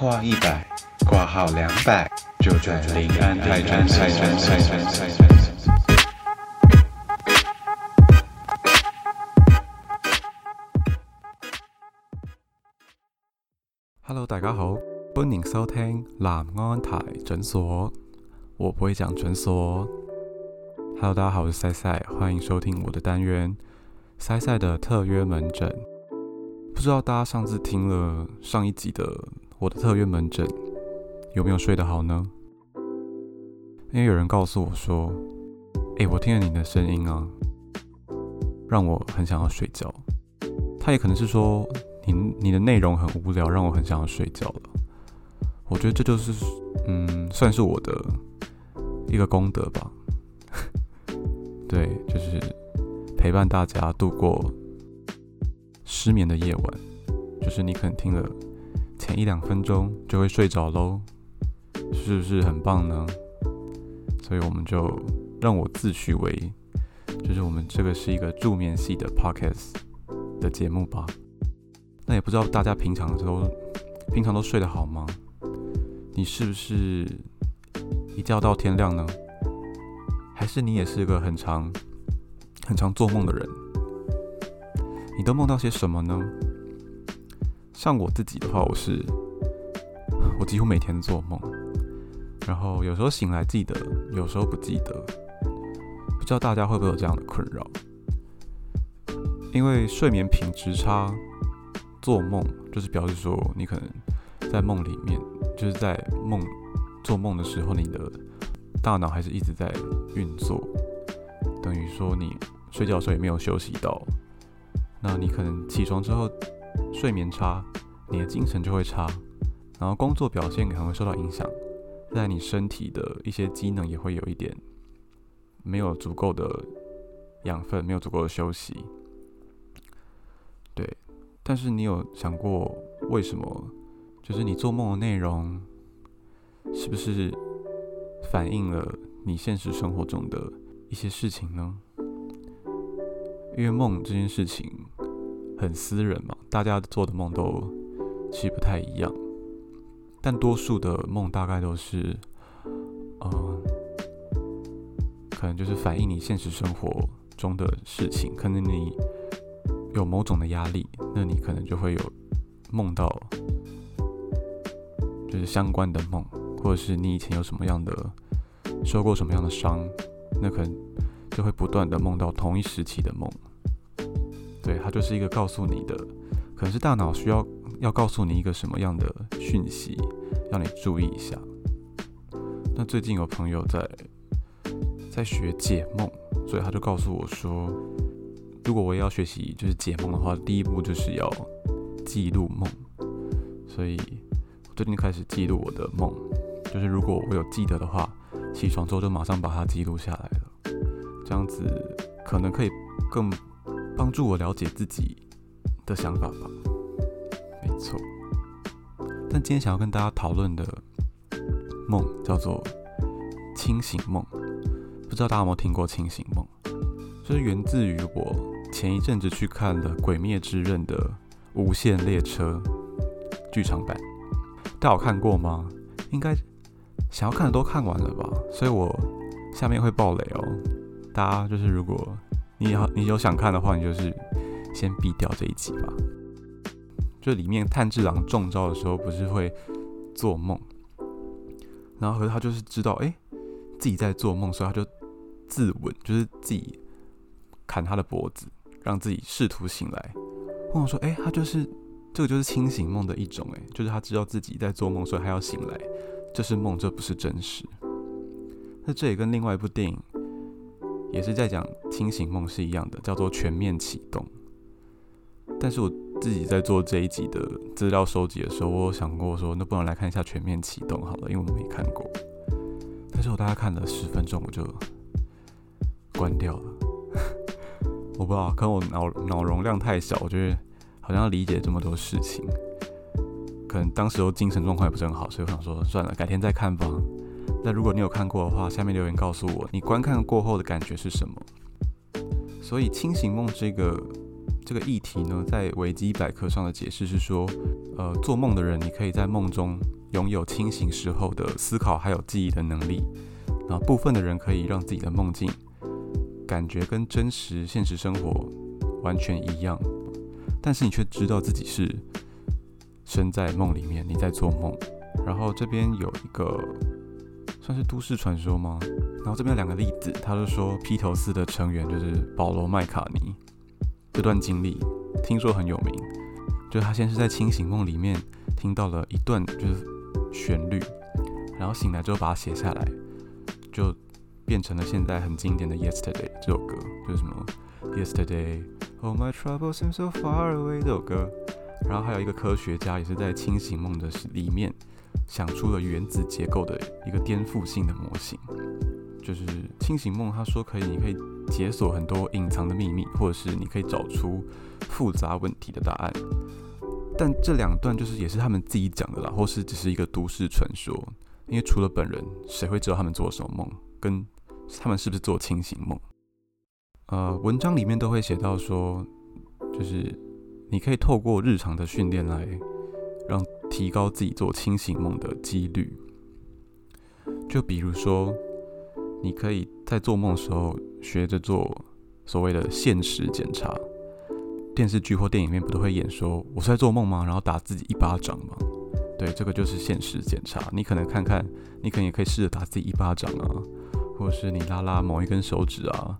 话一百，挂号两百，就在临安泰诊泰诊泰诊泰诊。Hello，大家好，欢迎收听南安泰诊所。我不会讲诊所。Hello，大家好，我是賽賽，歡迎收听我的单元賽賽的特约门诊。不知道大家上次听了上一集的我的特约门诊，有没有睡得好呢？因为有人告诉我說：“誒，我听了你的声音啊，让我很想要睡觉。”他也可能是说你你的内容很无聊，让我很想要睡觉了。我觉得这就是嗯，算是我的一个功德吧。对，就是陪伴大家度过。失眠的夜晚，就是你可能听了一两分钟就会睡着喽，是不是很棒呢？所以我们就让我自诩为，就是我们这个是一个助眠系的 podcast 的节目吧。那也不知道大家平常都平常都睡得好吗？你是不是一觉到天亮呢？还是你也是个很常很常做梦的人？你都梦到些什么呢？像我自己的话，我是 我几乎每天做梦，然后有时候醒来记得，有时候不记得。不知道大家会不会有这样的困扰？因为睡眠品质差，做梦就是表示说你可能在梦里面，就是在梦做梦的时候，你的大脑还是一直在运作，等于说你睡觉的时候也没有休息到。那你可能起床之后睡眠差，你的精神就会差，然后工作表现可能会受到影响，在你身体的一些机能也会有一点没有足够的养分，没有足够的休息。对，但是你有想过为什么？就是你做梦的内容是不是反映了你现实生活中的一些事情呢？因为梦这件事情很私人嘛，大家做的梦都其实不太一样，但多数的梦大概都是，呃，可能就是反映你现实生活中的事情。可能你有某种的压力，那你可能就会有梦到就是相关的梦，或者是你以前有什么样的受过什么样的伤，那可能就会不断的梦到同一时期的梦。对，它就是一个告诉你的，可能是大脑需要要告诉你一个什么样的讯息，让你注意一下。那最近有朋友在在学解梦，所以他就告诉我说，如果我也要学习就是解梦的话，第一步就是要记录梦。所以我最近开始记录我的梦，就是如果我有记得的话，起床之后就马上把它记录下来了，这样子可能可以更。帮助我了解自己的想法吧，没错。但今天想要跟大家讨论的梦叫做清醒梦，不知道大家有没有听过清醒梦？就是源自于我前一阵子去看了《鬼灭之刃》的《无限列车剧场版，大家有看过吗？应该想要看的都看完了吧？所以我下面会爆雷哦，大家就是如果。你好，你有想看的话，你就是先避掉这一集吧。就里面炭治郎中招的时候，不是会做梦，然后可是他就是知道，哎，自己在做梦，所以他就自刎，就是自己砍他的脖子，让自己试图醒來。問我说，哎，他就是这个就是清醒梦的一种，哎，就是他知道自己在做梦，所以他要醒来，这是梦，这不是真实。那这也跟另外一部电影。也是在讲清醒梦是一样的，叫做全面启动。但是我自己在做这一集的资料收集的时候，我有想过说，那不能来看一下全面启动好了，因为我没看过。但是我大概看了十分钟，我就关掉了。我不知道，可能我脑脑容量太小，我觉得好像理解这么多事情，可能当时候精神状况也不是很好，所以我想说算了，改天再看吧。那如果你有看过的话，下面留言告诉我你观看过后的感觉是什么。所以清醒梦这个这个议题呢，在维基百科上的解释是说，呃，做梦的人你可以在梦中拥有清醒时候的思考还有记忆的能力，然后部分的人可以让自己的梦境感觉跟真实现实生活完全一样，但是你却知道自己是身在梦里面，你在做梦。然后这边有一个算是都市传说吗？然后这边有两个例子，他就说披头士的成员就是保罗麦卡尼。这段经历听说很有名，就他先是在清醒梦里面听到了一段就是旋律，然后醒来之后把它写下来，就变成了现在很经典的《Yesterday》这首歌，就是什么《Yesterday》，All my troubles seem so far away 这首歌。然后还有一个科学家也是在清醒梦的里面想出了原子结构的一个颠覆性的模型。就是清醒梦，他说可以，你可以解锁很多隐藏的秘密，或者是你可以找出复杂问题的答案。但这两段就是也是他们自己讲的啦，或是只是一个都市传说。因为除了本人，谁会知道他们做什么梦，跟他们是不是做清醒梦？呃，文章里面都会写到说，就是你可以透过日常的训练来提高自己做清醒梦的几率。就比如说。你可以在做梦的时候学着做所谓的现实检查。电视剧或电影里面不都会演说我是在做梦吗？然后打自己一巴掌吗？对，这个就是现实检查。你可能看看，你可能也可以试着打自己一巴掌啊，或者是你拉拉某一根手指啊。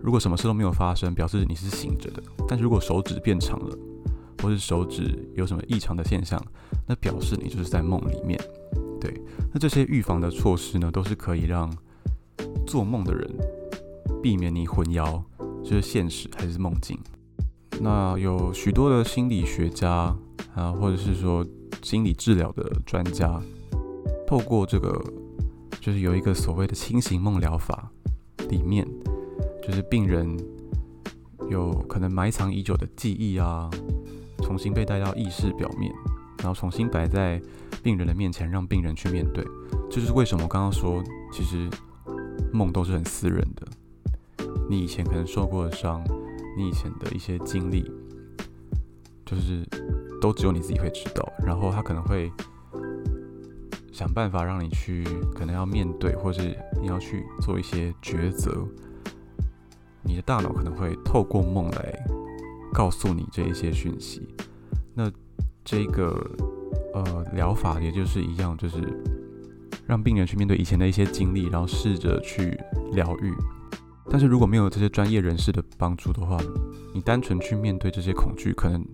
如果什么事都没有发生，表示你是醒着的。但是如果手指变长了，或是手指有什么异常的现象，那表示你就是在梦里面。对，那这些预防的措施呢，都是可以让。做梦的人，避免你混淆，就是现实还是梦境。那有许多的心理学家啊，或者是说心理治疗的专家，透过这个，就是有一个所谓的清醒梦疗法，里面就是病人有可能埋藏已久的记忆啊，重新被带到意识表面，然后重新摆在病人的面前，让病人去面对。这就是为什么我刚刚说，其实。梦都是很私人的，你以前可能受过的伤，你以前的一些经历，就是都只有你自己会知道。然后他可能会想办法让你去，可能要面对，或是你要去做一些抉择。你的大脑可能会透过梦来告诉你这一些讯息。那这个呃疗法也就是一样，就是。让病人去面对以前的一些经历，然后试着去疗愈。但是如果没有这些专业人士的帮助的话，你单纯去面对这些恐惧，可能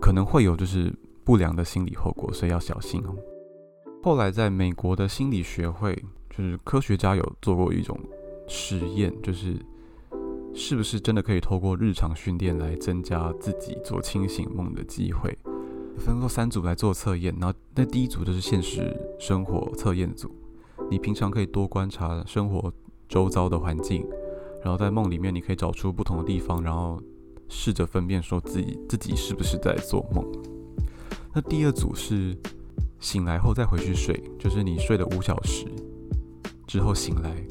可能会有就是不良的心理后果，所以要小心哦。后来在美国的心理学会，就是科学家有做过一种实验，就是是不是真的可以透过日常训练来增加自己做清醒梦的机会。分作三组来做测验，然后那第一组就是现实生活测验组，你平常可以多观察生活周遭的环境，然后在梦里面你可以找出不同的地方，然后试着分辨说自己自己是不是在做梦。那第二组是醒来后再回去睡，就是你睡了五小时之后醒来，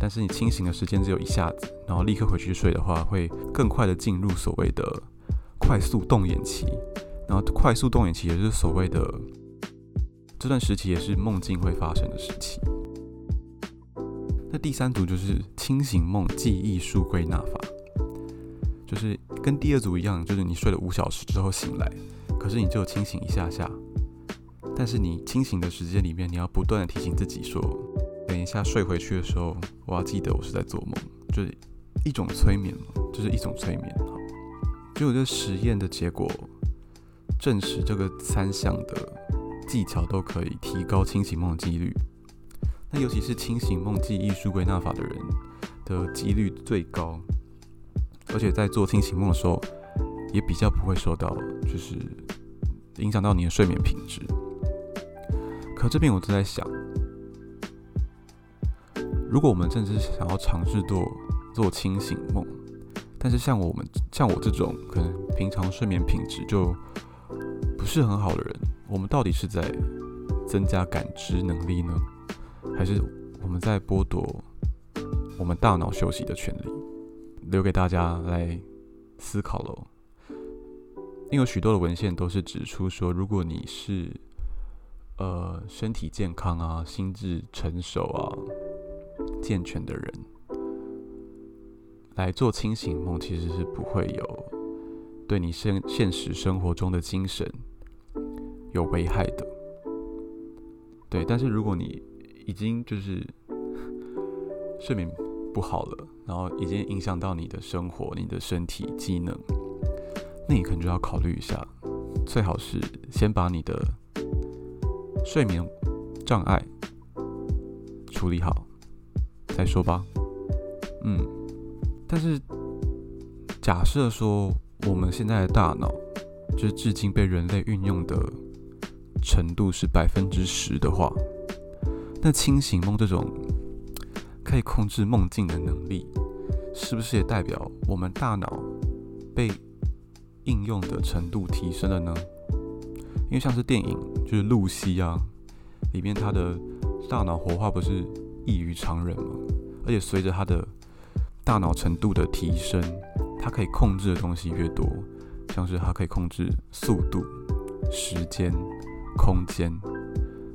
但是你清醒的时间只有一下子，然后立刻回去睡的话，会更快的进入所谓的快速动眼期。然后快速动眼期也就是所谓的这段时期，也是梦境会发生的时期。那第三组就是清醒梦记忆术归纳法，就是跟第二组一样，就是你睡了五小时之后醒来，可是你就清醒一下下，但是你清醒的时间里面，你要不断的提醒自己说，等一下睡回去的时候，我要记得我是在做梦，就是一种催眠嘛，就是一种催眠。结果这实验的结果。证实这个三项的技巧都可以提高清醒梦的几率。那尤其是清醒梦记忆术归纳法的人的几率最高，而且在做清醒梦的时候也比较不会受到就是影响到你的睡眠品质。可这边我就在想，如果我们真的是想要尝试做做清醒梦，但是像我们像我这种可能平常睡眠品质就不是很好的人，我们到底是在增加感知能力呢，还是我们在剥夺我们大脑休息的权利？留给大家来思考喽。因为许多的文献都是指出说，如果你是呃身体健康啊、心智成熟啊、健全的人，来做清醒梦，其实是不会有对你现现实生活中的精神有危害的。对，但是如果你已经就是 睡眠不好了，然后已经影响到你的生活、你的身体机能，那你可能就要考虑一下，最好是先把你的睡眠障碍处理好再说吧。嗯，但是假设说我们现在的大脑就是至今被人类运用的程度是百分之十的话，那清醒梦这种可以控制梦境的能力，是不是也代表我们大脑被应用的程度提升了呢？因为像是电影就是露西啊，里面他的大脑活化不是异于常人嘛？而且随着他的大脑程度的提升，他可以控制的东西越多，像是他可以控制速度、时间、空间。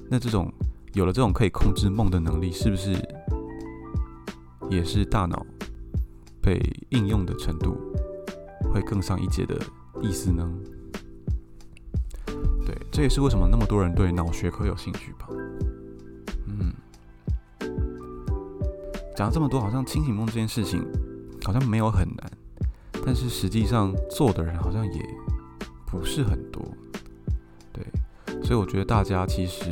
那这种有了这种可以控制梦的能力，是不是也是大脑被应用的程度会更上一阶的？意思呢？对，这也是为什么那么多人对脑学科有兴趣吧。讲这么多，好像清醒梦这件事情好像没有很难，但是实际上做的人好像也不是很多。对，所以我觉得大家其实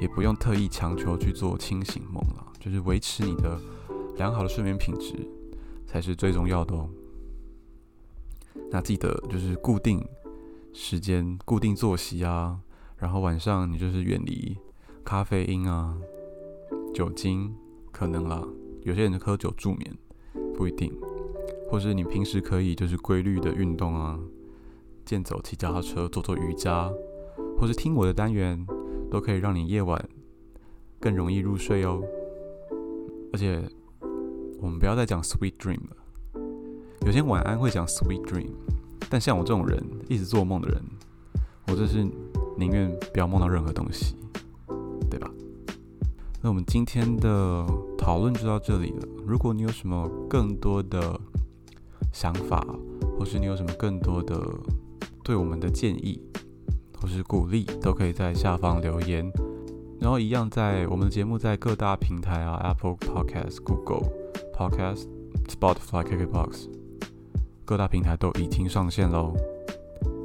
也不用特意强求去做清醒梦了，就是维持你的良好的睡眠品质才是最重要的哦。那记得就是固定时间、固定作息啊，然后晚上你就是远离咖啡因啊、酒精，可能啦。有些人喝酒助眠，不一定。或是你平时可以就是规律的运动啊，健走、骑脚踏车、做做瑜伽，或是听我的单元，都可以让你夜晚更容易入睡哦。而且我们不要再讲 sweet dream 了。有些晚安会讲 sweet dream，但像我这种人一直做梦的人，我就是宁愿不要梦到任何东西，对吧？那我们今天的讨论就到这里了。如果你有什么更多的想法，或是你有什么更多的对我们的建议或是鼓励，都可以在下方留言。然后一样在我们的节目在各大平台啊，Apple Podcast、Google Podcast、Spotify、KKBox。各大平台都已经上线喽，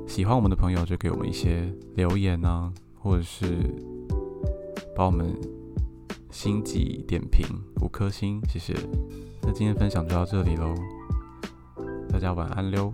喜欢我们的朋友就给我们一些留言啊，或者是把我们星级点评五颗星，谢谢。那今天分享就到这里喽，大家晚安溜。